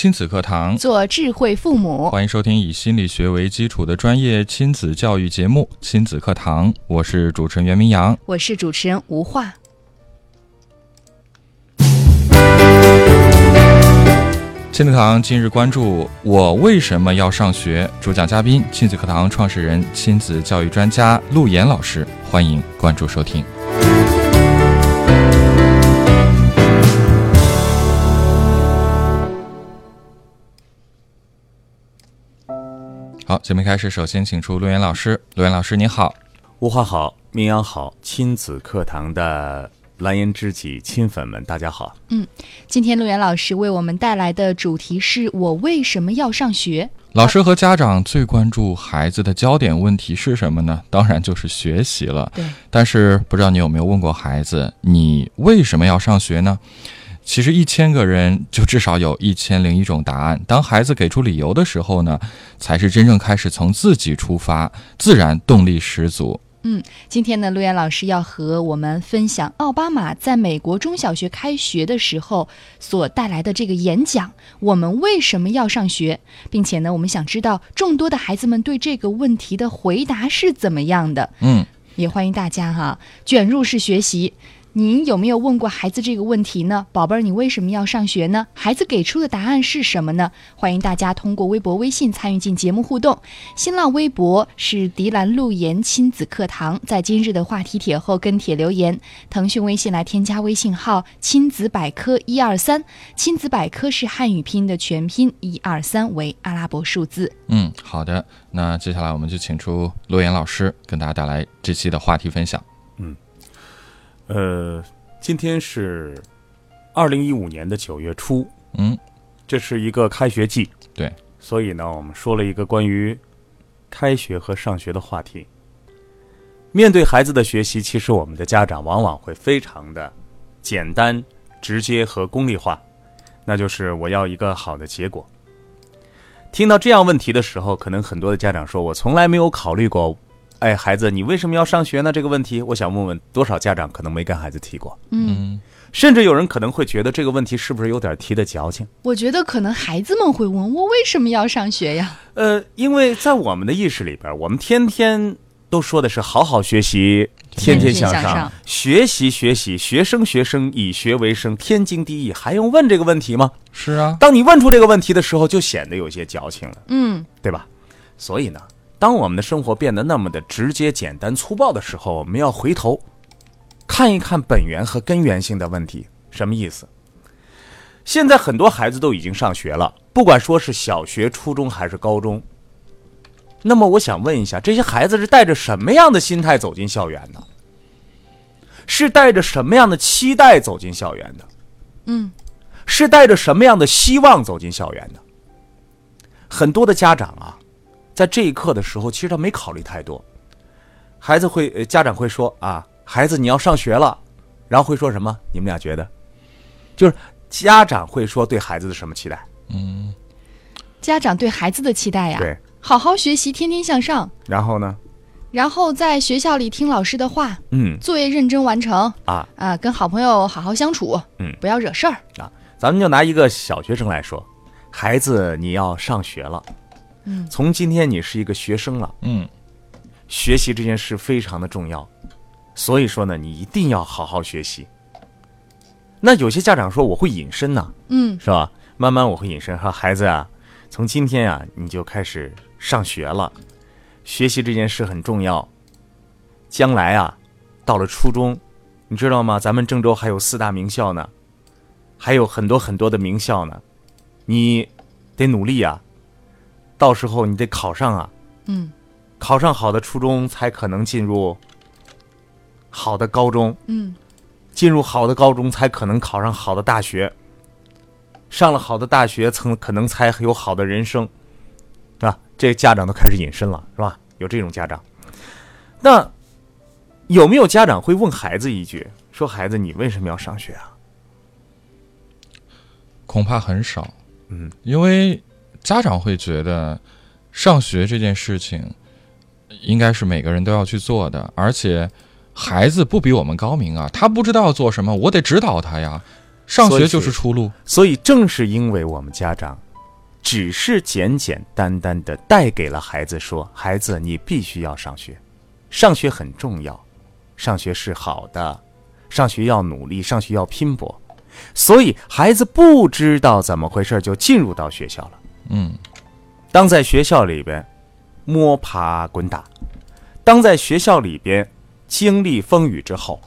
亲子课堂，做智慧父母。欢迎收听以心理学为基础的专业亲子教育节目《亲子课堂》，我是主持人袁明阳，我是主持人吴化。亲子课堂今日关注：我为什么要上学？主讲嘉宾：亲子课堂创始人、亲子教育专家陆岩老师。欢迎关注收听。好，节目开始，首先请出陆岩老师。陆岩老师，你好，吴话好，明阳好，亲子课堂的蓝颜知己亲粉们，大家好。嗯，今天陆岩老师为我们带来的主题是我为什么要上学？老师和家长最关注孩子的焦点问题是什么呢？当然就是学习了。对。但是不知道你有没有问过孩子，你为什么要上学呢？其实一千个人就至少有一千零一种答案。当孩子给出理由的时候呢，才是真正开始从自己出发，自然动力十足。嗯，今天呢，陆岩老师要和我们分享奥巴马在美国中小学开学的时候所带来的这个演讲。我们为什么要上学？并且呢，我们想知道众多的孩子们对这个问题的回答是怎么样的。嗯，也欢迎大家哈卷入式学习。您有没有问过孩子这个问题呢？宝贝儿，你为什么要上学呢？孩子给出的答案是什么呢？欢迎大家通过微博、微信参与进节目互动。新浪微博是迪兰路言亲子课堂，在今日的话题帖后跟帖留言。腾讯微信来添加微信号“亲子百科一二三”，亲子百科是汉语拼音的全拼，一二三为阿拉伯数字。嗯，好的。那接下来我们就请出陆岩老师，跟大家带来这期的话题分享。嗯。呃，今天是二零一五年的九月初，嗯，这是一个开学季，对，所以呢，我们说了一个关于开学和上学的话题。面对孩子的学习，其实我们的家长往往会非常的简单、直接和功利化，那就是我要一个好的结果。听到这样问题的时候，可能很多的家长说：“我从来没有考虑过。”哎，孩子，你为什么要上学呢？这个问题，我想问问多少家长可能没跟孩子提过？嗯，甚至有人可能会觉得这个问题是不是有点提的矫情？我觉得可能孩子们会问我为什么要上学呀？呃，因为在我们的意识里边，我们天天都说的是好好学习，天天向上，学习学习，学生学生以学为生，天经地义，还用问这个问题吗？是啊，当你问出这个问题的时候，就显得有些矫情了。嗯，对吧？所以呢。当我们的生活变得那么的直接、简单、粗暴的时候，我们要回头看一看本源和根源性的问题。什么意思？现在很多孩子都已经上学了，不管说是小学、初中还是高中。那么，我想问一下，这些孩子是带着什么样的心态走进校园的？是带着什么样的期待走进校园的？嗯，是带着什么样的希望走进校园的？很多的家长啊。在这一刻的时候，其实他没考虑太多。孩子会，家长会说啊，孩子你要上学了，然后会说什么？你们俩觉得？就是家长会说对孩子的什么期待？嗯，家长对孩子的期待呀，对，好好学习，天天向上。然后呢？然后在学校里听老师的话，嗯，作业认真完成啊啊，跟好朋友好好相处，嗯，不要惹事儿啊。咱们就拿一个小学生来说，孩子你要上学了。从今天你是一个学生了，嗯，学习这件事非常的重要，所以说呢，你一定要好好学习。那有些家长说我会隐身呢，嗯，是吧？慢慢我会隐身，说孩子啊，从今天啊你就开始上学了，学习这件事很重要。将来啊，到了初中，你知道吗？咱们郑州还有四大名校呢，还有很多很多的名校呢，你得努力啊。到时候你得考上啊，嗯，考上好的初中才可能进入好的高中，嗯，进入好的高中才可能考上好的大学，上了好的大学，曾可能才有好的人生。这家长都开始隐身了，是吧？有这种家长，那有没有家长会问孩子一句，说孩子你为什么要上学啊？恐怕很少，嗯，因为家长会觉得上学这件事情应该是每个人都要去做的，而且孩子不比我们高明啊，他不知道做什么，我得指导他呀。上学就是出路，所以正是因为我们家长只是简简单单的带给了孩子说：“孩子，你必须要上学，上学很重要，上学是好的，上学要努力，上学要拼搏。”所以孩子不知道怎么回事就进入到学校了。嗯，当在学校里边摸爬滚打，当在学校里边经历风雨之后。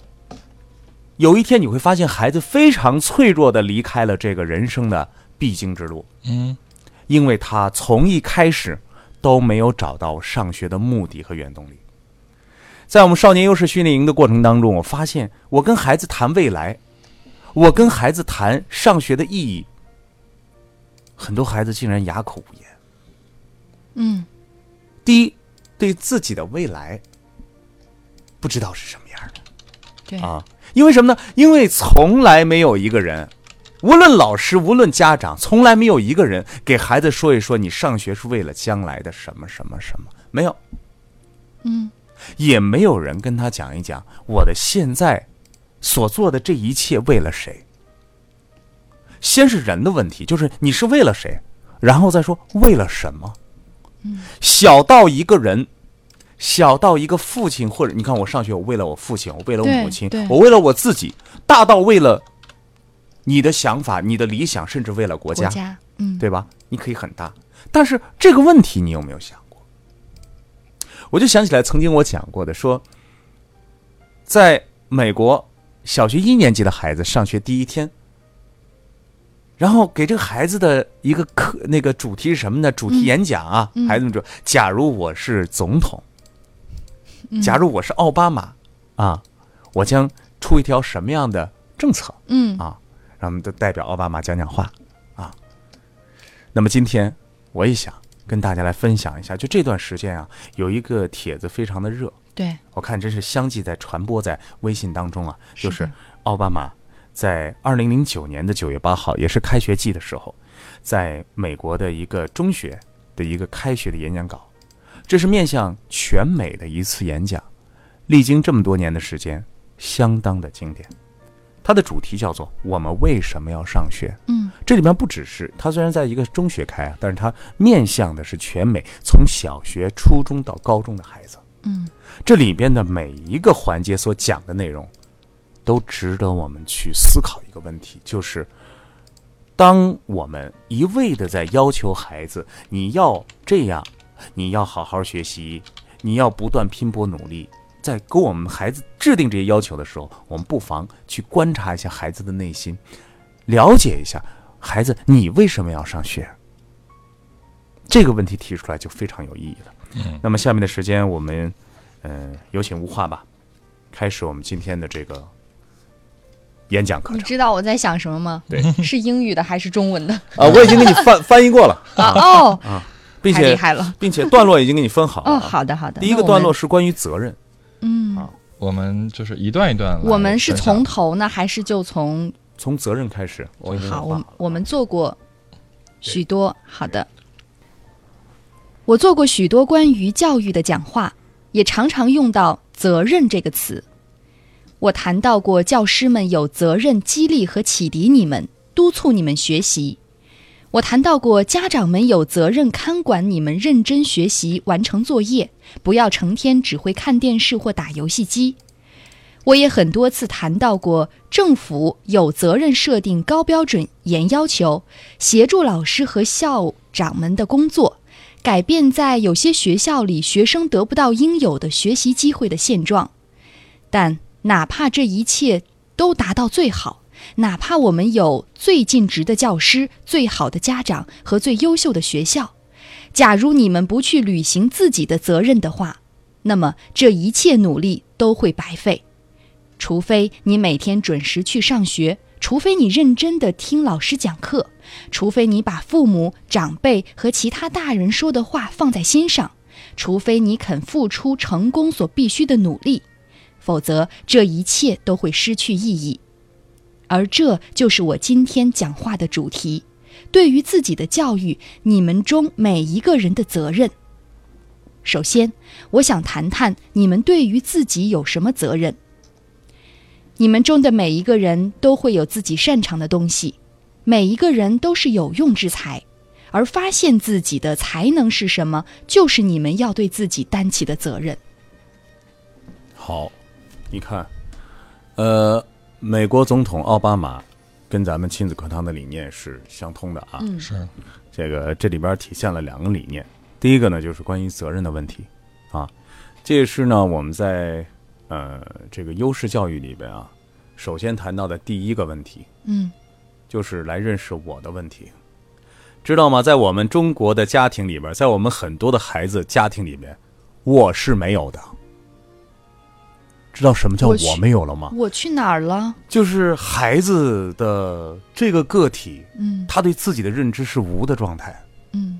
有一天你会发现，孩子非常脆弱的离开了这个人生的必经之路。嗯，因为他从一开始都没有找到上学的目的和原动力。在我们少年优势训练营的过程当中，我发现我跟孩子谈未来，我跟孩子谈上学的意义，很多孩子竟然哑口无言。嗯，第一，对自己的未来不知道是什么样的。对啊。因为什么呢？因为从来没有一个人，无论老师，无论家长，从来没有一个人给孩子说一说，你上学是为了将来的什么什么什么，没有。嗯，也没有人跟他讲一讲我的现在所做的这一切为了谁。先是人的问题，就是你是为了谁，然后再说为了什么。嗯，小到一个人。小到一个父亲，或者你看我上学，我为了我父亲，我为了我母亲，我为了我自己；大到为了你的想法、你的理想，甚至为了国家，嗯，对吧？你可以很大，但是这个问题你有没有想过？我就想起来曾经我讲过的，说在美国小学一年级的孩子上学第一天，然后给这个孩子的一个课，那个主题是什么呢？主题演讲啊，孩子们说：“假如我是总统。”假如我是奥巴马，啊，我将出一条什么样的政策？嗯啊，让我们都代表奥巴马讲讲话啊。那么今天我也想跟大家来分享一下，就这段时间啊，有一个帖子非常的热，对我看真是相继在传播在微信当中啊，就是奥巴马在二零零九年的九月八号，也是开学季的时候，在美国的一个中学的一个开学的演讲稿。这是面向全美的一次演讲，历经这么多年的时间，相当的经典。它的主题叫做“我们为什么要上学”。嗯，这里面不只是它虽然在一个中学开啊，但是它面向的是全美从小学、初中到高中的孩子。嗯，这里边的每一个环节所讲的内容，都值得我们去思考一个问题，就是当我们一味的在要求孩子你要这样。你要好好学习，你要不断拼搏努力。在给我们孩子制定这些要求的时候，我们不妨去观察一下孩子的内心，了解一下孩子你为什么要上学。这个问题提出来就非常有意义了。嗯，那么下面的时间我们，嗯，有请吴话吧，开始我们今天的这个演讲课程。你知道我在想什么吗？对，是英语的还是中文的？啊，我已经给你翻 翻译过了。啊哦啊。并且厉害了，并且段落已经给你分好了。哦，好的好的。第一个段落是关于责任。嗯，啊，我们就是一段一段。我们是从头呢，还是就从从责任开始？我好，我我们做过许多好的。我做过许多关于教育的讲话，也常常用到“责任”这个词。我谈到过，教师们有责任激励和启迪你们，督促你们学习。我谈到过，家长们有责任看管你们认真学习、完成作业，不要成天只会看电视或打游戏机。我也很多次谈到过，政府有责任设定高标准、严要求，协助老师和校长们的工作，改变在有些学校里学生得不到应有的学习机会的现状。但哪怕这一切都达到最好。哪怕我们有最尽职的教师、最好的家长和最优秀的学校，假如你们不去履行自己的责任的话，那么这一切努力都会白费。除非你每天准时去上学，除非你认真的听老师讲课，除非你把父母、长辈和其他大人说的话放在心上，除非你肯付出成功所必须的努力，否则这一切都会失去意义。而这就是我今天讲话的主题：对于自己的教育，你们中每一个人的责任。首先，我想谈谈你们对于自己有什么责任。你们中的每一个人都会有自己擅长的东西，每一个人都是有用之才，而发现自己的才能是什么，就是你们要对自己担起的责任。好，你看，呃，美国总统奥巴马跟咱们亲子课堂的理念是相通的啊。嗯是这个这里边体现了两个理念，第一个呢就是关于责任的问题啊，这也是呢我们在呃这个优势教育里边啊，首先谈到的第一个问题，嗯就是来认识我的问题，知道吗？在我们中国的家庭里边，在我们很多的孩子家庭里边，我是没有的。知道什么叫我没有了吗？我去哪儿了？就是孩子的这个个体，嗯他对自己的认知是无的状态。嗯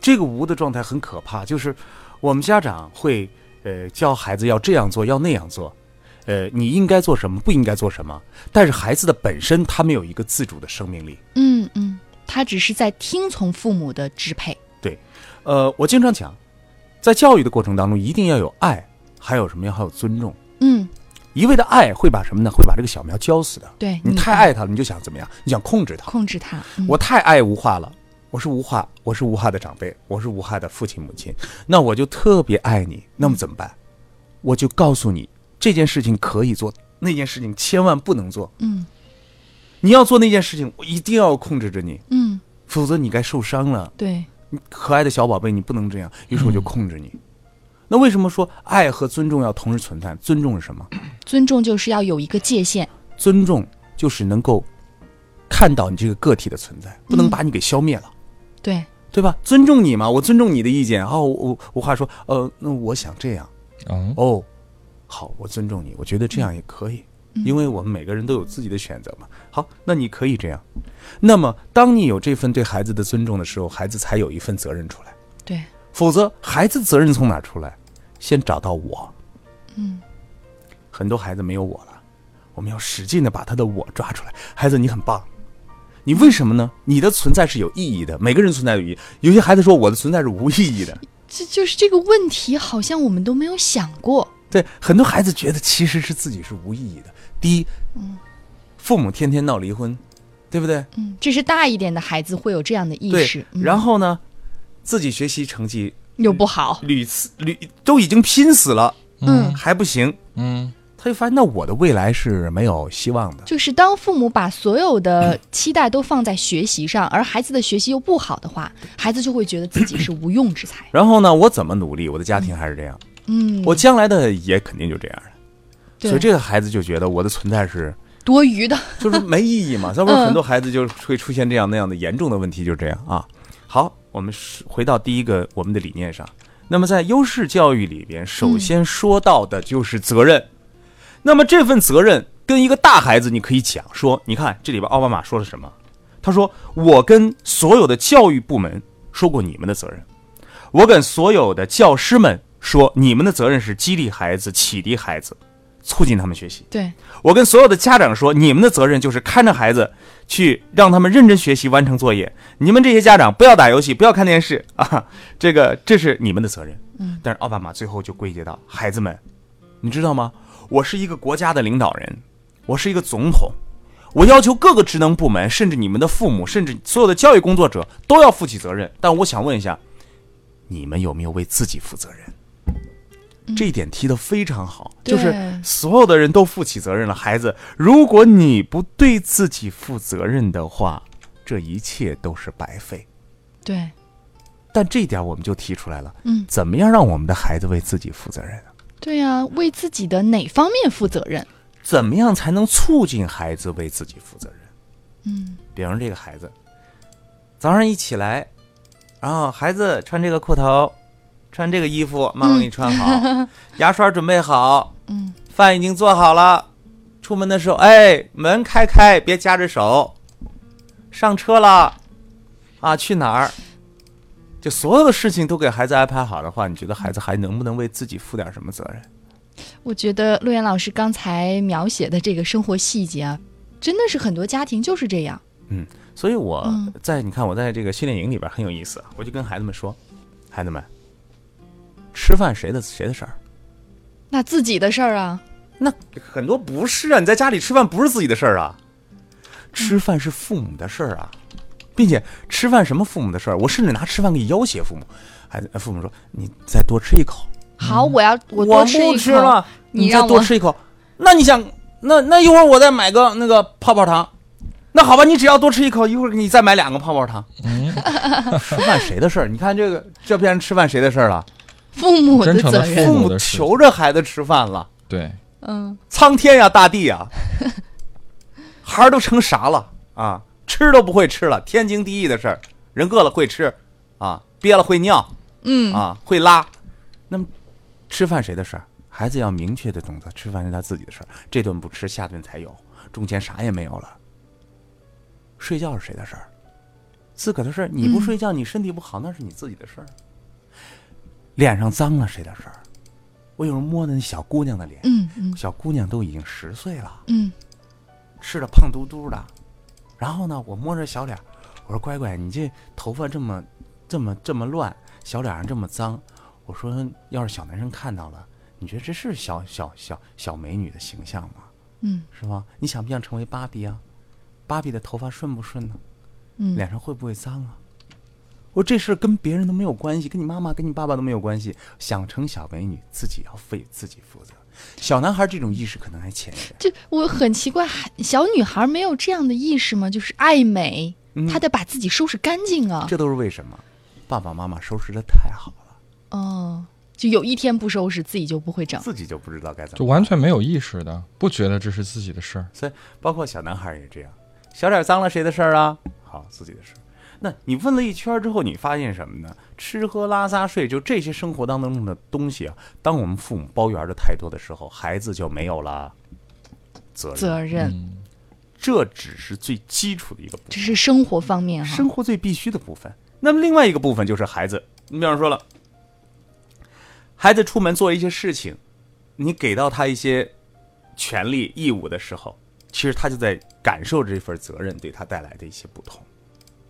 这个无的状态很可怕，就是我们家长会呃教孩子要这样做，要那样做，呃，你应该做什么，不应该做什么。但是孩子的本身他没有一个自主的生命力。嗯嗯，他只是在听从父母的支配。对呃，我经常讲，在教育的过程当中，一定要有爱，还有什么呀？还有尊重。嗯，一味的爱会把什么呢？会把这个小苗浇死的。对你太爱他了，你就想怎么样？你想控制他。控制他。嗯我太爱无话了，我是无话，我是无话的长辈，我是无话的父亲母亲，那我就特别爱你，那么怎么办？我就告诉你，这件事情可以做，那件事情千万不能做。嗯你要做那件事情，我一定要控制着你，嗯，否则你该受伤了。对，你可爱的小宝贝，你不能这样，于是我就控制你。那为什么说爱和尊重要同时存在？尊重是什么？尊重就是要有一个界限。尊重就是能够看到你这个个体的存在，不能把你给消灭了。对，对吧？尊重你嘛，我尊重你的意见。哦，我我话说，呃，那我想这样。嗯哦，好，我尊重你，我觉得这样也可以，因为我们每个人都有自己的选择嘛。好，那你可以这样。那么，当你有这份对孩子的尊重的时候，孩子才有一份责任出来。对，否则，孩子责任从哪儿出来？先找到我。嗯，很多孩子没有我了，我们要使劲的把他的我抓出来。孩子，你很棒。你为什么呢？你的存在是有意义的，每个人存在有意义。有些孩子说我的存在是无意义的，这就是这个问题，好像我们都没有想过。对，很多孩子觉得其实是自己是无意义的。第一，父母天天闹离婚，对不对？嗯，这是大一点的孩子会有这样的意对识。。嗯然后呢，自己学习成绩又不好。屡次屡都已经拼死了，嗯，还不行，嗯他就发现那我的未来是没有希望的。就是当父母把所有的期待都放在学习上，而孩子的学习又不好的话，孩子就会觉得自己是无用之才。然后呢，我怎么努力，我的家庭还是这样，嗯，我将来的也肯定就这样的。所以这个孩子就觉得我的存在是多余的。就是没意义嘛，要不然嗯很多孩子就会出现这样那样的严重的问题，就这样啊。好，我们是回到第一个我们的理念上。那么在优势教育里边，首先说到的就是责任。那么这份责任跟一个大孩子，你可以讲说，你看这里边奥巴马说了什么？他说：“我跟所有的教育部门说过你们的责任，我跟所有的教师们说，你们的责任是激励孩子、启迪孩子，促进他们学习。对，我跟所有的家长说，你们的责任就是看着孩子，去让他们认真学习，完成作业。你们这些家长不要打游戏，不要看电视 啊，这个这是你们的责任。嗯，但是奥巴马最后就归结到孩子们，你知道吗？我是一个国家的领导人，我是一个总统，我要求各个职能部门，甚至你们的父母，甚至所有的教育工作者都要负起责任。但我想问一下，你们有没有为自己负责任？这一点提的非常好，就是所有的人都负起责任了。孩子，如果你不对自己负责任的话，这一切都是白费。对，但这一点我们就提出来了，嗯，怎么样让我们的孩子为自己负责任呢？对呀、为自己的哪方面负责任？怎么样才能促进孩子为自己负责任？嗯，比方说这个孩子，早上一起来，然后孩子穿这个裤头，穿这个衣服，妈妈给你穿好，牙刷准备好，嗯，饭已经做好了，出门的时候，哎，门开开，别夹着手。上车了，啊，去哪儿？就所有的事情都给孩子安排好的话，你觉得孩子还能不能为自己负点什么责任？我觉得陆岩老师刚才描写的这个生活细节啊，真的是很多家庭就是这样。嗯，所以我嗯在你看我在这个训练营里边很有意思，我就跟孩子们说，孩子们，吃饭谁的谁的事儿？那自己的事儿啊，那很多不是啊，你在家里吃饭不是自己的事儿啊，吃饭是父母的事儿啊，并且吃饭什么父母的事儿？我甚至拿吃饭给要挟父母，孩子父母说你再多吃一口，好，我要我我多吃一口，不吃了，你再多吃一口，那你想，那那一会儿我再买个那个泡泡糖，那好吧，你只要多吃一口，一会儿你再买两个泡泡糖。吃饭谁的事儿？你看这个，这变成吃饭谁的事儿了？父母的责任父。母求着孩子吃饭了，对，嗯，苍天呀，大地呀，孩儿都成啥了啊？吃都不会吃了，天经地义的事儿。人饿了会吃，啊，憋了会尿，嗯啊，会拉。那么，吃饭谁的事儿？孩子要明确的懂得，吃饭是他自己的事儿。这顿不吃，下顿才有，中间啥也没有了。睡觉是谁的事儿？自个儿的事儿。你不睡觉，你身体不好，那是你自己的事儿。脸上脏了谁的事儿？我有时候摸那小姑娘的脸，嗯嗯小姑娘都已经十岁了，嗯吃的胖嘟嘟的，然后呢，我摸着小脸，我说乖乖，你这头发这么这么这么乱，小脸上这么脏，我说要是小男生看到了，你觉得这是小小小小美女的形象吗？嗯是吧？你想不想成为芭比啊？芭比的头发顺不顺呢？嗯，脸上会不会脏啊？我这事儿跟别人都没有关系，跟你妈妈、跟你爸爸都没有关系。想成小美女，自己要为自己负责。小男孩这种意识可能还浅一点。这我很奇怪，小女孩没有这样的意识吗？就是爱美，嗯她得把自己收拾干净啊。这都是为什么？爸爸妈妈收拾的太好了，哦，就有一天不收拾，自己就不会长。自己就不知道该怎么就。完全没有意识的，不觉得这是自己的事儿。所以，包括小男孩也这样，小脸脏了谁的事儿啊？好，自己的事儿。那你问了一圈之后，你发现什么呢？吃喝拉撒睡，就这些生活当中的东西啊，当我们父母包圆的太多的时候，孩子就没有了责任。责任，嗯，这只是最基础的一个部分。这是生活方面哈。生活最必须的部分。那么另外一个部分就是孩子，你比方说了，孩子出门做一些事情，你给到他一些权利义务的时候，其实他就在感受这份责任对他带来的一些不同，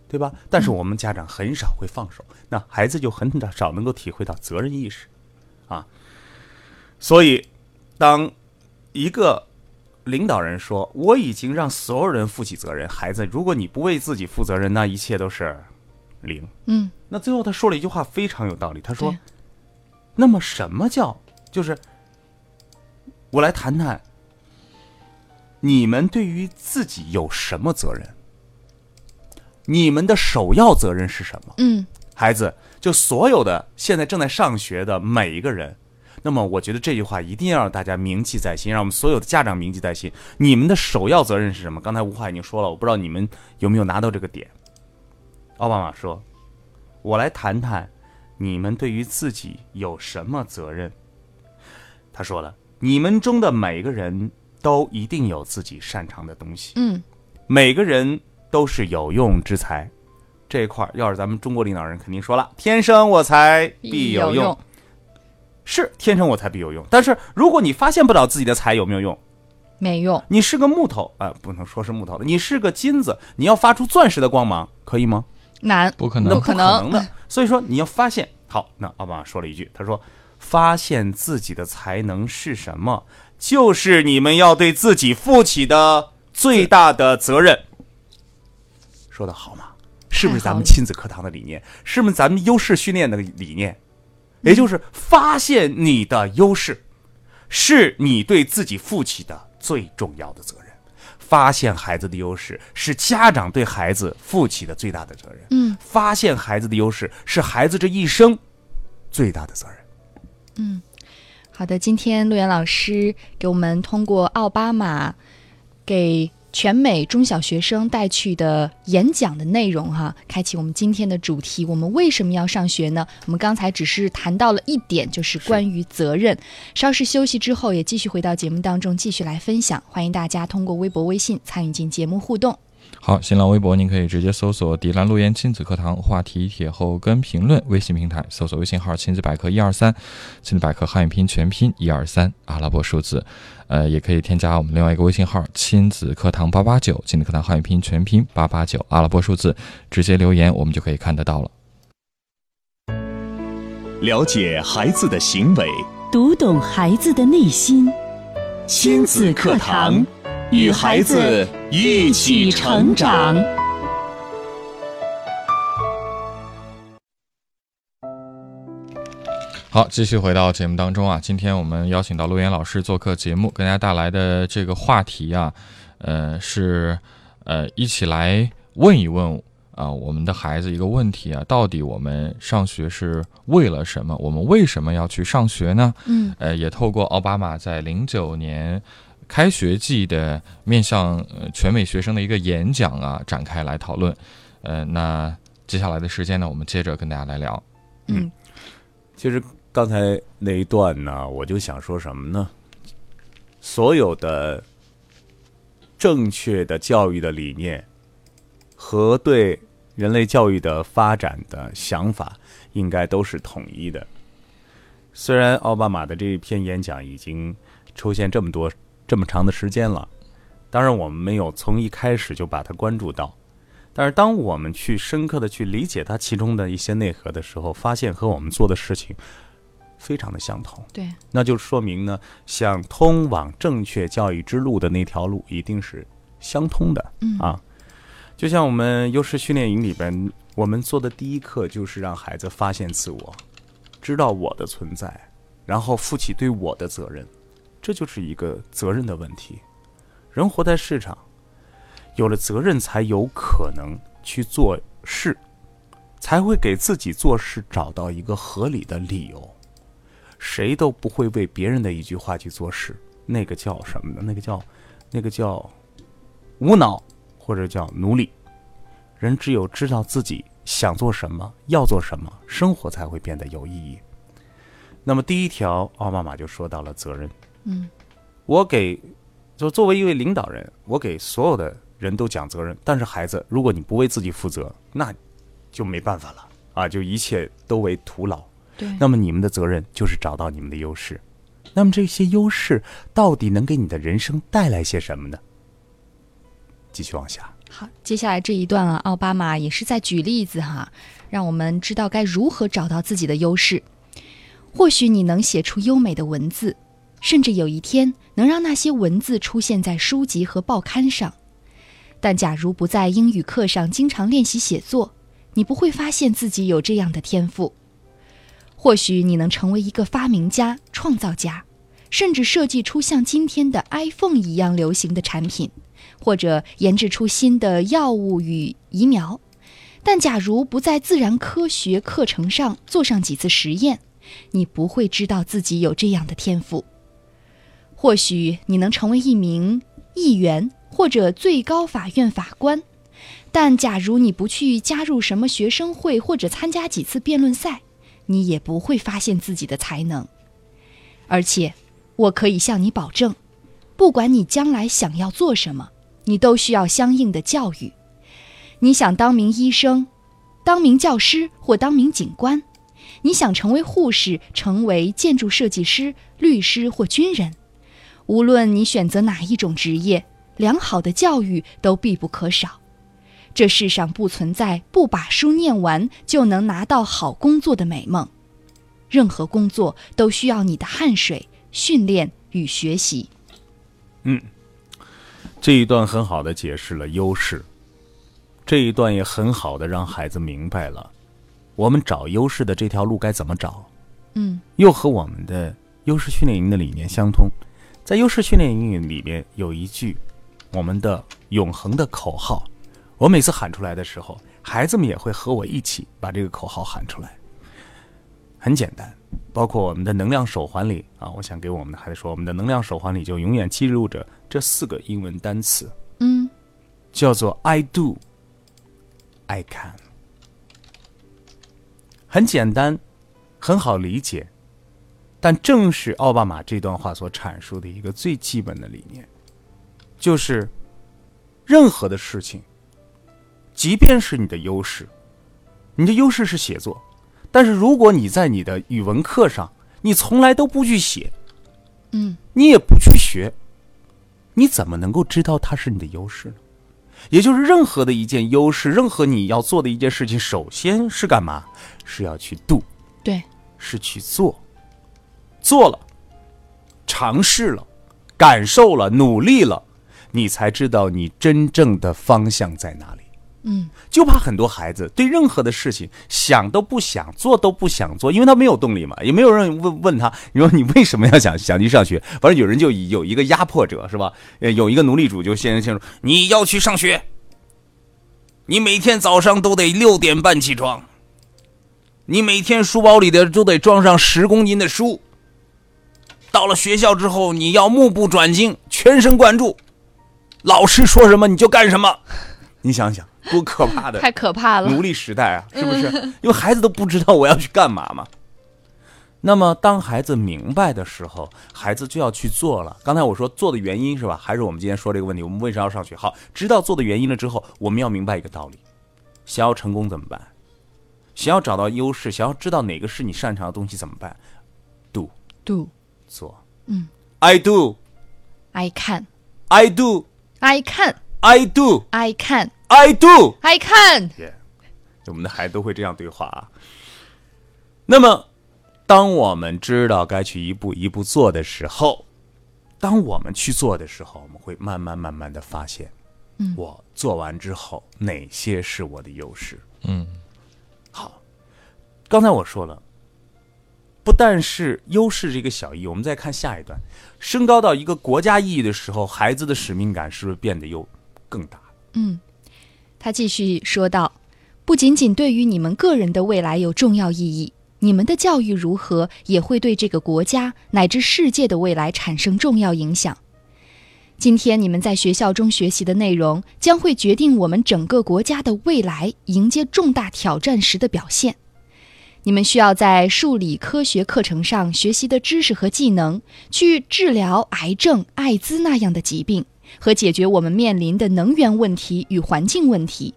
对吧？但是我们家长很少会放手，那孩子就很少能够体会到责任意识，啊，所以当一个领导人说：“我已经让所有人负起责任，孩子，如果你不为自己负责任，那一切都是零。嗯，”那最后他说了一句话非常有道理，他说：“那么什么叫就是我来谈谈你们对于自己有什么责任？你们的首要责任是什么？嗯孩子，就所有的现在正在上学的每一个人，那么我觉得这句话一定要让大家铭记在心，让我们所有的家长铭记在心。你们的首要责任是什么？刚才吴华已经说了，我不知道你们有没有拿到这个点。奥巴马说：“我来谈谈你们对于自己有什么责任。”他说了，你们中的每个人都一定有自己擅长的东西。嗯每个人都是有用之才。这一块儿，要是咱们中国领导人肯定说了：“天生我才必有用。用是天生我才必有用。但是如果你发现不了自己的才有没有用，没用。你是个木头啊、不能说是木头了，你是个金子，你要发出钻石的光芒，可以吗？难，不可能不。可能能的。所以说你要发现，好，那奥巴马说了一句，他说：“发现自己的才能是什么，就是你们要对自己负起的最大的责任。”说的好吗？是不是咱们亲子课堂的理念？是不是咱们优势训练的理念？也就是发现你的优势，是你对自己负起的最重要的责任。发现孩子的优势是家长对孩子负起的最大的责任。嗯发现孩子的优势是孩子这一生最大的责任。嗯，好的，今天陆源老师给我们通过奥巴马给全美中小学生带去的演讲的内容哈，开启我们今天的主题。我们为什么要上学呢？我们刚才只是谈到了一点，就是关于责任。稍事休息之后，也继续回到节目当中，继续来分享。欢迎大家通过微博、微信参与进节目互动。好，新浪微博您可以直接搜索“迪兰路言亲子课堂”话题帖后跟评论，微信平台搜索微信号“亲子百科一二三”，亲子百科汉语拼音全拼一二三阿拉伯数字，呃，也可以添加我们另外一个微信号“亲子课堂八八九”，亲子课堂汉语拼音全拼八八九阿拉伯数字，直接留言我们就可以看得到了。了解孩子的行为，读懂孩子的内心。亲子课堂，与孩子一起成长。好，继续回到节目当中啊，今天我们邀请到陆岩老师做客节目，跟大家带来的这个话题啊，呃，是呃，一起来问一问啊，我们的孩子一个问题啊，到底我们上学是为了什么？我们为什么要去上学呢？嗯，呃，也透过奥巴马在零九年开学季的面向呃全美学生的一个演讲啊，展开来讨论。呃，那接下来的时间呢，我们接着跟大家来聊。嗯，其实刚才那一段呢，我就想说什么呢？所有的正确的教育的理念和对人类教育的发展的想法，应该都是统一的。虽然奥巴马的这一篇演讲已经出现这么多这么长的时间了，当然我们没有从一开始就把它关注到。但是，当我们去深刻的去理解它其中的一些内核的时候，发现和我们做的事情非常的相同，对，那就说明呢，想通往正确教育之路的那条路一定是相通的，嗯啊，就像我们优势训练营里边，我们做的第一课就是让孩子发现自我，知道我的存在，然后负起对我的责任，这就是一个责任的问题。人活在市场。有了责任，才有可能去做事，才会给自己做事找到一个合理的理由。谁都不会为别人的一句话去做事，那个叫什么呢？那个叫，那个叫无脑，或者叫奴隶。人只有知道自己想做什么，要做什么，生活才会变得有意义。那么第一条，奥巴马就说到了责任。嗯，我给，就作为一位领导人，我给所有的。人都讲责任，但是孩子，如果你不为自己负责，那就没办法了啊！就一切都为徒劳。对。那么你们的责任就是找到你们的优势。那么这些优势到底能给你的人生带来些什么呢？继续往下。好，接下来这一段啊，奥巴马也是在举例子哈，让我们知道该如何找到自己的优势。或许你能写出优美的文字，甚至有一天能让那些文字出现在书籍和报刊上。但假如不在英语课上经常练习写作，你不会发现自己有这样的天赋。或许你能成为一个发明家、创造家，甚至设计出像今天的 iPhone 一样流行的产品，或者研制出新的药物与疫苗。但假如不在自然科学课程上做上几次实验，你不会知道自己有这样的天赋。或许你能成为一名议员。或者最高法院法官，但假如你不去加入什么学生会或者参加几次辩论赛，你也不会发现自己的才能。而且，我可以向你保证，不管你将来想要做什么，你都需要相应的教育。你想当名医生、当名教师或当名警官，你想成为护士、成为建筑设计师、律师或军人，无论你选择哪一种职业。良好的教育都必不可少。这世上不存在不把书念完就能拿到好工作的美梦，任何工作都需要你的汗水、训练与学习。嗯，这一段很好的解释了优势，这一段也很好的让孩子明白了我们找优势的这条路该怎么找。嗯，又和我们的优势训练营的理念相通。在优势训练营里面有一句。我们的永恒的口号，我每次喊出来的时候，孩子们也会和我一起把这个口号喊出来。很简单，包括我们的能量手环里啊，我想给我们的孩子说，我们的能量手环里就永远记录着这四个英文单词。嗯叫做 I do, I can。很简单，很好理解，但正是奥巴马这段话所阐述的一个最基本的理念，就是任何的事情，即便是你的优势，你的优势是写作，但是如果你在你的语文课上，你从来都不去写，嗯，你也不去学，你怎么能够知道它是你的优势呢？也就是任何的一件优势，任何你要做的一件事情，首先是干嘛？是要去 do，对，是去做，做了，尝试了，感受了，努力了，你才知道你真正的方向在哪里。嗯，就怕很多孩子对任何的事情想都不想做都不想做，因为他没有动力嘛，也没有人问问他，你说你为什么要想想去上学？反正有人就有一个压迫者是吧？呃，有一个奴隶主就先先说你要去上学，你每天早上都得六点半起床，你每天书包里的都得装上十公斤的书。到了学校之后，你要目不转睛，全神贯注，老师说什么你就干什么。你想想。多可怕的！太可怕了！奴隶时代啊，是不是？因为孩子都不知道我要去干嘛嘛。那么，当孩子明白的时候，孩子就要去做了。刚才我说做的原因是吧？还是我们今天说这个问题，我们为啥要上学？好，知道做的原因了之后，我们要明白一个道理：想要成功怎么办？想要找到优势，想要知道哪个是你擅长的东西怎么办？Do do 做，嗯，I do，I can，I do，I can，I do，I can。I do, I can。我们的孩子都会这样对话啊。那么，当我们知道该去一步一步做的时候，当我们去做的时候，我们会慢慢慢慢的发现，嗯，我做完之后哪些是我的优势？嗯，好。刚才我说了，不但是优势这个小意义，我们再看下一段，升高到一个国家意义的时候，孩子的使命感是不是变得又更大？嗯。他继续说道：“不仅仅对于你们个人的未来有重要意义，你们的教育如何，也会对这个国家乃至世界的未来产生重要影响。今天你们在学校中学习的内容，将会决定我们整个国家的未来迎接重大挑战时的表现。你们需要在数理科学课程上学习的知识和技能，去治疗癌症、艾滋那样的疾病。”和解决我们面临的能源问题与环境问题，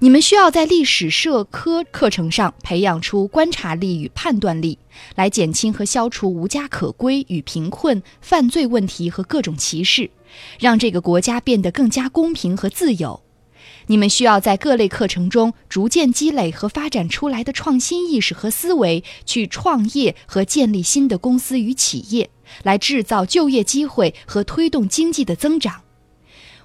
你们需要在历史社科课程上培养出观察力与判断力，来减轻和消除无家可归与贫困、犯罪问题和各种歧视，让这个国家变得更加公平和自由。你们需要在各类课程中逐渐积累和发展出来的创新意识和思维，去创业和建立新的公司与企业。来制造就业机会和推动经济的增长。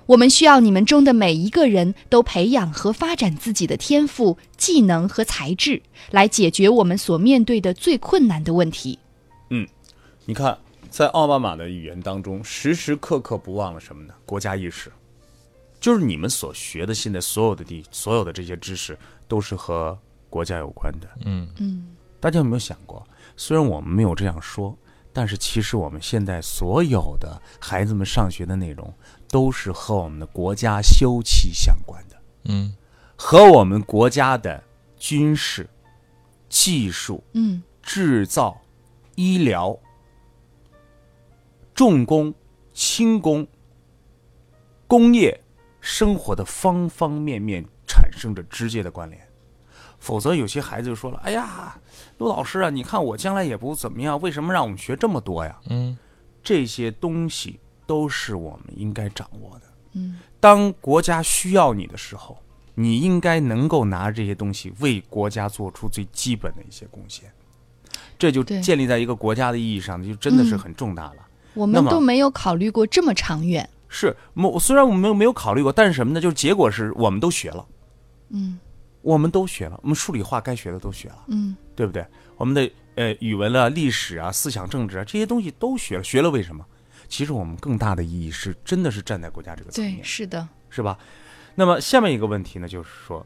我们需要你们中的每一个人都培养和发展自己的天赋、技能和才智，来解决我们所面对的最困难的问题。嗯，你看，在奥巴马的语言当中，时时刻刻不忘了什么呢？国家意识，就是你们所学的现在所有的地，所有的这些知识都是和国家有关的。嗯嗯，大家有没有想过？虽然我们没有这样说。但是，其实我们现在所有的孩子们上学的内容，都是和我们的国家休戚相关的。嗯，和我们国家的军事、技术、嗯、制造、医疗、重工、轻工、工业生活的方方面面产生着直接的关联。否则，有些孩子就说了：“哎呀，陆老师啊，你看我将来也不怎么样，为什么让我们学这么多呀？”嗯，这些东西都是我们应该掌握的。嗯，当国家需要你的时候，你应该能够拿这些东西为国家做出最基本的一些贡献。这就建立在一个国家的意义上，就真的是很重大了。我们都没有考虑过这么长远。是，我虽然我们没有没有考虑过，但是什么呢？就是结果是我们都学了。嗯。我们都学了，我们数理化该学的都学了，嗯，对不对？我们的呃语文啊、历史啊、思想政治啊这些东西都学了，学了为什么？其实我们更大的意义是，真的是站在国家这个层面，是的，是吧？那么下面一个问题呢，就是说，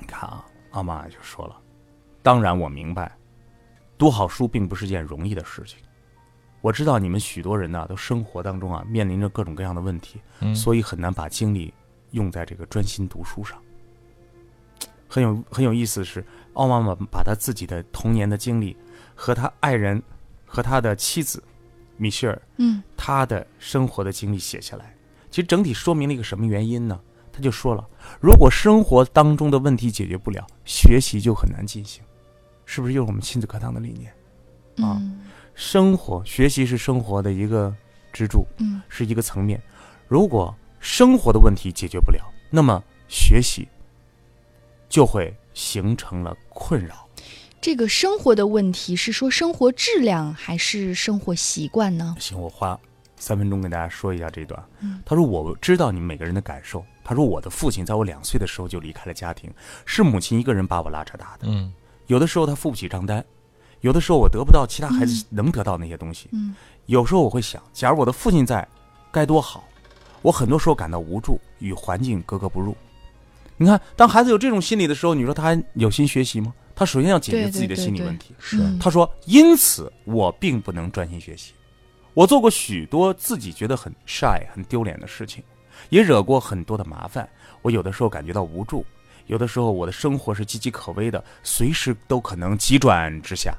你看啊，阿妈就说了，当然我明白，读好书并不是件容易的事情，我知道你们许多人呢，都生活当中啊面临着各种各样的问题，嗯所以很难把精力用在这个专心读书上。很有很有意思的是，奥妈妈把她自己的童年的经历和他爱人和他的妻子米歇尔嗯他的生活的经历写下来，其实整体说明了一个什么原因呢？他就说了，如果生活当中的问题解决不了，学习就很难进行，是不是又是我们亲子课堂的理念？啊嗯生活学习是生活的一个支柱，嗯是一个层面。如果生活的问题解决不了，那么学习就会形成了困扰。这个生活的问题是说生活质量还是生活习惯呢？行，我花三分钟跟大家说一下这段。嗯他说：“我知道你们每个人的感受。他说我的父亲在我两岁的时候就离开了家庭，是母亲一个人把我拉扯大的。嗯有的时候他付不起账单，有的时候我得不到其他孩子能得到那些东西。嗯有时候我会想，假如我的父亲在，该多好。我很多时候感到无助，与环境格格不入。你看，当孩子有这种心理的时候，你说他还有心学习吗？他首先要解决自己的心理问题。是嗯他说：“因此我并不能专心学习。我做过许多自己觉得很 shy、很丢脸的事情，也惹过很多的麻烦。我有的时候感觉到无助，有的时候我的生活是岌岌可危的，随时都可能急转直下。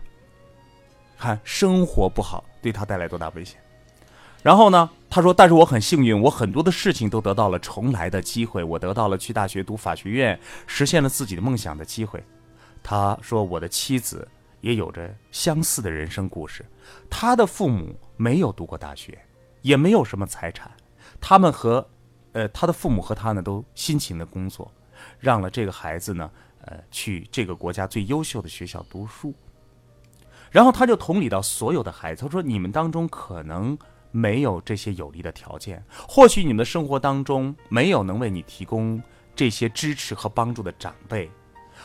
看生活不好对他带来多大危险。然后呢，他说：“但是我很幸运，我很多的事情都得到了重来的机会。我得到了去大学读法学院，实现了自己的梦想的机会。”他说：“我的妻子也有着相似的人生故事。他的父母没有读过大学，也没有什么财产。他们和，呃，他的父母和他呢都辛勤的工作，让了这个孩子呢，呃，去这个国家最优秀的学校读书。然后他就同理到所有的孩子，他说：你们当中可能没有这些有利的条件，或许你们的生活当中没有能为你提供这些支持和帮助的长辈。”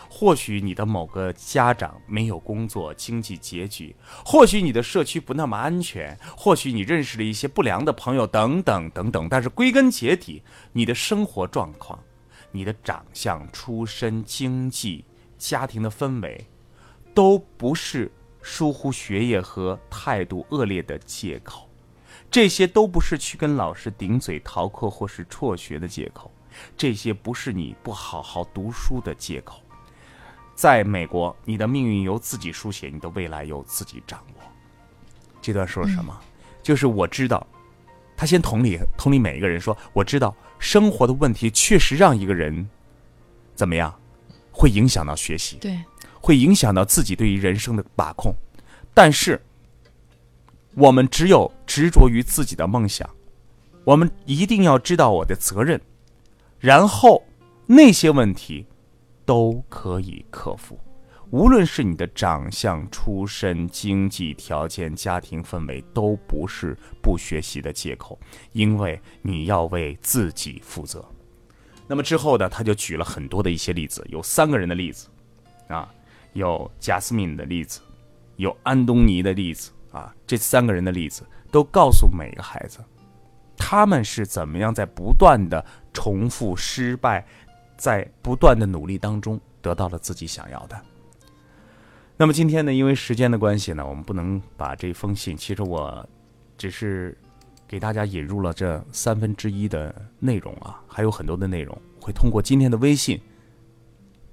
或许你的某个家长没有工作，经济拮据；或许你的社区不那么安全；或许你认识了一些不良的朋友，等等等等。但是归根结底，你的生活状况、你的长相、出身、经济、家庭的氛围，都不是疏忽学业和态度恶劣的借口。这些都不是去跟老师顶嘴逃课或是辍学的借口，这些不是你不好好读书的借口。在美国，你的命运由自己书写，你的未来由自己掌握。这段说什么？就是我知道，他先同理同理每一个人说，我知道生活的问题确实让一个人怎么样，会影响到学习，对，会影响到自己对于人生的把控。但是，我们只有执着于自己的梦想，我们一定要知道我的责任，然后那些问题都可以克服。无论是你的长相、出身、经济条件、家庭氛围，都不是不学习的借口，因为你要为自己负责。那么之后呢，他就举了很多的一些例子，有三个人的例子，啊，有贾斯敏的例子，有安东尼的例子，啊，这三个人的例子都告诉每个孩子，他们是怎么样在不断的重复失败，在不断的努力当中得到了自己想要的。那么今天呢，因为时间的关系呢，我们不能把这封信，其实我只是给大家引入了这三分之一的内容啊，还有很多的内容会通过今天的微信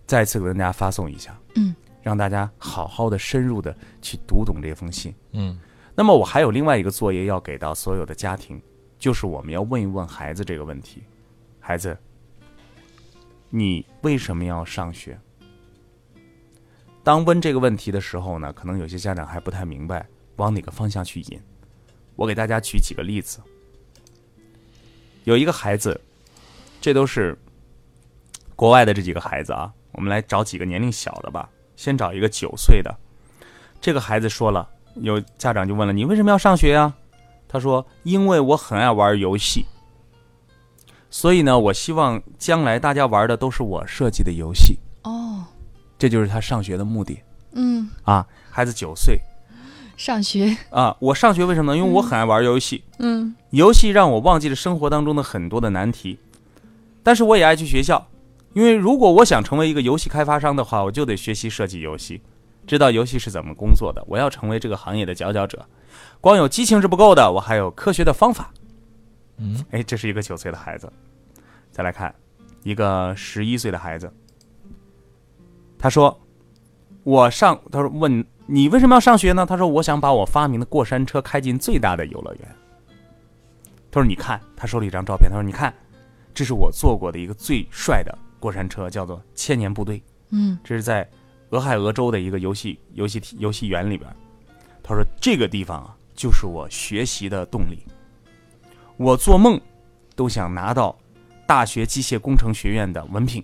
再次给大家发送一下，嗯，让大家好好的、深入的去读懂这封信。嗯那么我还有另外一个作业要给到所有的家庭，就是我们要问一问孩子这个问题：孩子，你为什么要上学？当问这个问题的时候呢，可能有些家长还不太明白往哪个方向去引。我给大家举几个例子。有一个孩子，这都是国外的这几个孩子啊，我们来找几个年龄小的吧。先找一个九岁的，这个孩子说了，有家长就问了：“你为什么要上学呀、他说：“因为我很爱玩游戏，所以呢，我希望将来大家玩的都是我设计的游戏。哦，这就是他上学的目的。嗯，啊。孩子九岁。上学，啊，我上学为什么呢？因为我很爱玩游戏，嗯。游戏让我忘记了生活当中的很多的难题，但是我也爱去学校，因为如果我想成为一个游戏开发商的话，我就得学习设计游戏，知道游戏是怎么工作的。我要成为这个行业的佼佼者，光有激情是不够的，我还有科学的方法。嗯，哎，这是一个九岁的孩子。再来看一个十一岁的孩子，他说：“我上，他说问你为什么要上学呢？他说我想把我发明的过山车开进最大的游乐园。他说你看，他收了一张照片，他说你看，这是我做过的一个最帅的过山车，叫做千年部队。嗯这是在俄亥俄州的一个游戏游戏游戏园里边。他说这个地方啊，就是我学习的动力。我做梦都想拿到大学机械工程学院的文凭，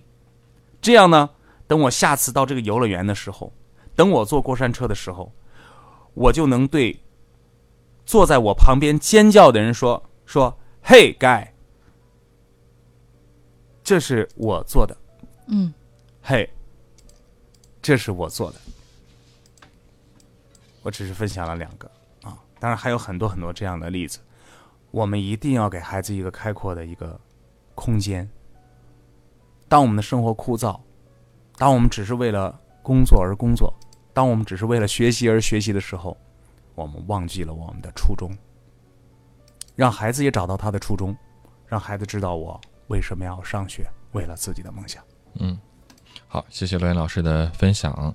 这样呢，等我下次到这个游乐园的时候，等我坐过山车的时候，我就能对坐在我旁边尖叫的人说说：“Hey guy，这是我做的。”嗯嘿，这是我做的。我只是分享了两个啊，当然还有很多很多这样的例子。我们一定要给孩子一个开阔的一个空间。当我们的生活枯燥，当我们只是为了工作而工作，当我们只是为了学习而学习的时候，我们忘记了我们的初衷。让孩子也找到他的初衷，让孩子知道我为什么要上学，为了自己的梦想。嗯，好，谢谢罗岩老师的分享。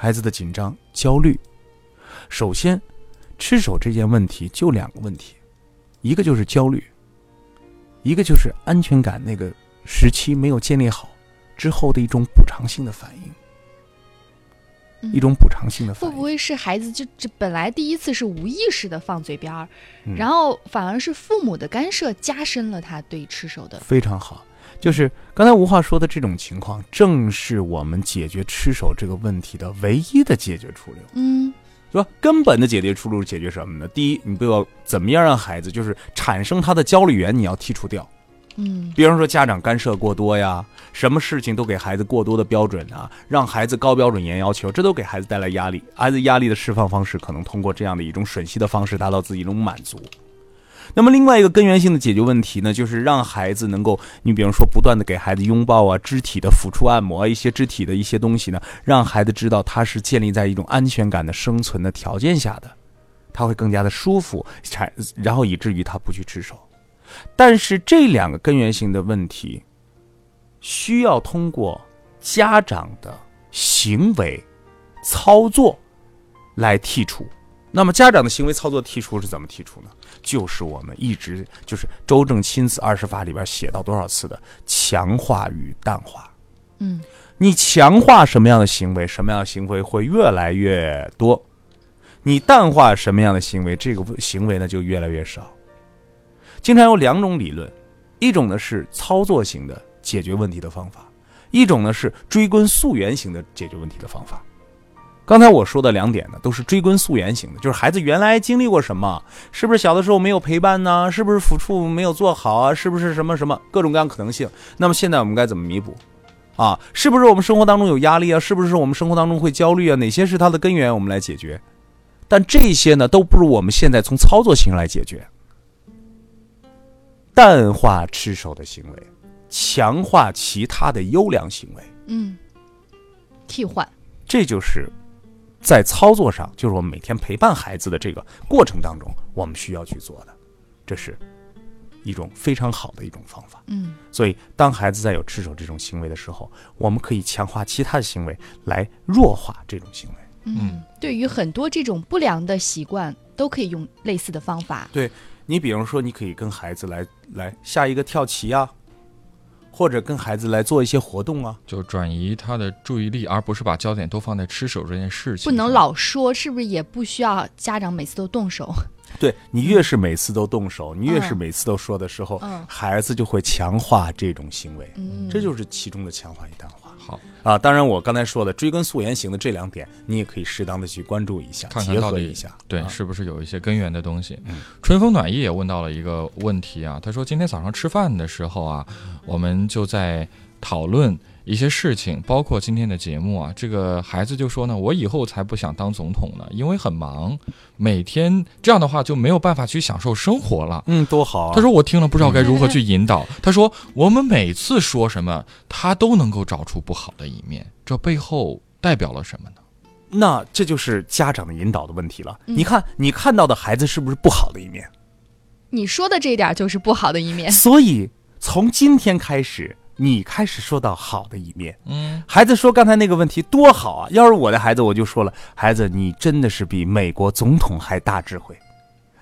孩子的紧张、焦虑。首先，吃手这件问题就两个问题，一个就是焦虑，一个就是安全感那个时期没有建立好之后的一种补偿性的反应。嗯一种补偿性的反应。会不会是孩子就这本来第一次是无意识的放嘴边儿，嗯然后反而是父母的干涉加深了他对吃手的非常好？就是刚才吴话说的这种情况，正是我们解决吃手这个问题的唯一的解决出路。嗯是吧？根本的解决出路是解决什么呢？第一，你不要怎么样让孩子就是产生他的焦虑源，你要剔除掉。嗯比方说家长干涉过多呀，什么事情都给孩子过多的标准啊，让孩子高标准严要求，这都给孩子带来压力。孩子压力的释放方式可能通过这样的一种吮吸的方式达到自己一种满足。那么另外一个根源性的解决问题呢，就是让孩子能够，你比方说不断的给孩子拥抱啊，肢体的抚触按摩，一些肢体的一些东西呢，让孩子知道他是建立在一种安全感的生存的条件下的，他会更加的舒服，产然后以至于他不去吃手。但是这两个根源性的问题，需要通过家长的行为操作来剔除。那么家长的行为操作剔除是怎么剔除呢？就是我们一直就是周正亲子二十法里边写到多少次的强化与淡化。嗯你强化什么样的行为，什么样的行为会越来越多；你淡化什么样的行为，这个行为呢就越来越少。经常有两种理论，一种呢是操作型的解决问题的方法，一种呢是追根溯源型的解决问题的方法。刚才我说的两点呢，都是追根溯源型的，就是孩子原来经历过什么，是不是小的时候没有陪伴呢？是不是抚触没有做好啊？是不是什么什么各种各样可能性？那么现在我们该怎么弥补？啊，是不是我们生活当中有压力啊？是不是我们生活当中会焦虑啊？哪些是它的根源？我们来解决。但这些呢，都不如我们现在从操作型来解决。淡化吃手的行为，强化其他的优良行为，嗯，替换这就是在操作上，就是我们每天陪伴孩子的这个过程当中，我们需要去做的，这是一种非常好的一种方法。嗯所以，当孩子在有吃手这种行为的时候，我们可以强化其他的行为来弱化这种行为。嗯，对于很多这种不良的习惯，都可以用类似的方法。对你比如说，你可以跟孩子来来下一个跳棋啊，或者跟孩子来做一些活动啊。就转移他的注意力，而不是把焦点都放在吃手这件事情。不能老说，是不是也不需要家长每次都动手？对你越是每次都动手，你越是嗯每次都说的时候，嗯孩子就会强化这种行为，嗯，这就是其中的强化与淡化好，啊。当然，我刚才说的追根溯源型的这两点，你也可以适当的去关注一下，结看看到底合一下。对，啊是不是有一些根源的东西？嗯春风暖意也问到了一个问题啊，他说今天早上吃饭的时候啊，我们就在讨论一些事情，包括今天的节目啊。这个孩子就说呢，我以后才不想当总统呢，因为很忙，每天这样的话就没有办法去享受生活了。嗯，多好啊！他说：“我听了不知道该如何去引导。”他说：“我们每次说什么，他都能够找出不好的一面，这背后代表了什么呢？那这就是家长的引导的问题了。嗯你看，你看到的孩子是不是不好的一面？你说的这一点就是不好的一面。所以从今天开始，你开始说到好的一面。嗯，孩子说刚才那个问题多好啊！要是我的孩子，我就说了，孩子，你真的是比美国总统还大智慧。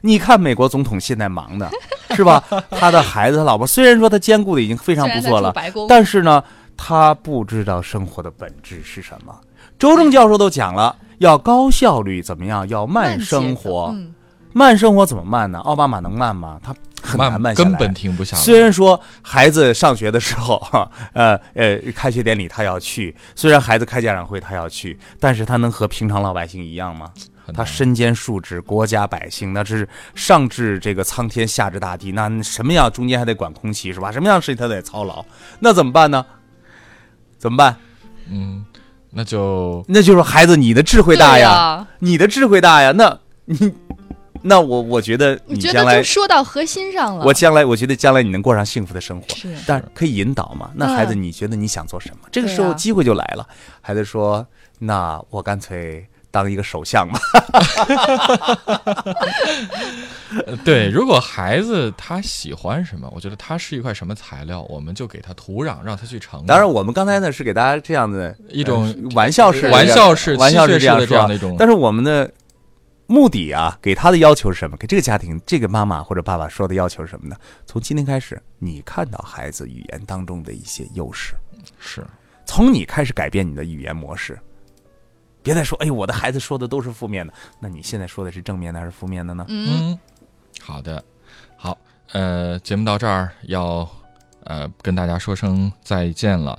你看美国总统现在忙的，是吧？他的孩子、他老婆，虽然说他兼顾的已经非常不错了，但是呢，他不知道生活的本质是什么。周正教授都讲了，要高效率，怎么样？要慢生活。嗯，慢生活怎么慢呢？奥巴马能慢吗？他很难慢下来。根本停不下来。虽然说孩子上学的时候，哈，呃呃，开学典礼他要去，虽然孩子开家长会他要去，但是他能和平常老百姓一样吗？他身兼数职，国家百姓，那是上至这个苍天，下至大地，那什么样中间还得管空气是吧？什么样的事情他得操劳，那怎么办呢？怎么办？嗯，那就那就是孩子，你的智慧大对呀，你的智慧大呀，那你，那我我觉得我觉你将来得就说到核心上了。我将来，我觉得将来你能过上幸福的生活，是但可以引导嘛。那嗯孩子，你觉得你想做什么？这个时候机会就来了。孩子说：“那我干脆当一个首相嘛。呃 对，如果孩子他喜欢什么，我觉得他是一块什么材料，我们就给他土壤，让他去成长。当然，我们刚才呢是给大家这样的一种呃玩笑式玩笑式、玩笑式的这样的一种，但是我们的目的啊，给他的要求是什么？给这个家庭、这个妈妈或者爸爸说的要求是什么呢？从今天开始，你看到孩子语言当中的一些优势，是从你开始改变你的语言模式。别再说，哎呦，我的孩子说的都是负面的。那你现在说的是正面的还是负面的呢？嗯，嗯，好的，好，呃，节目到这儿要呃跟大家说声再见了。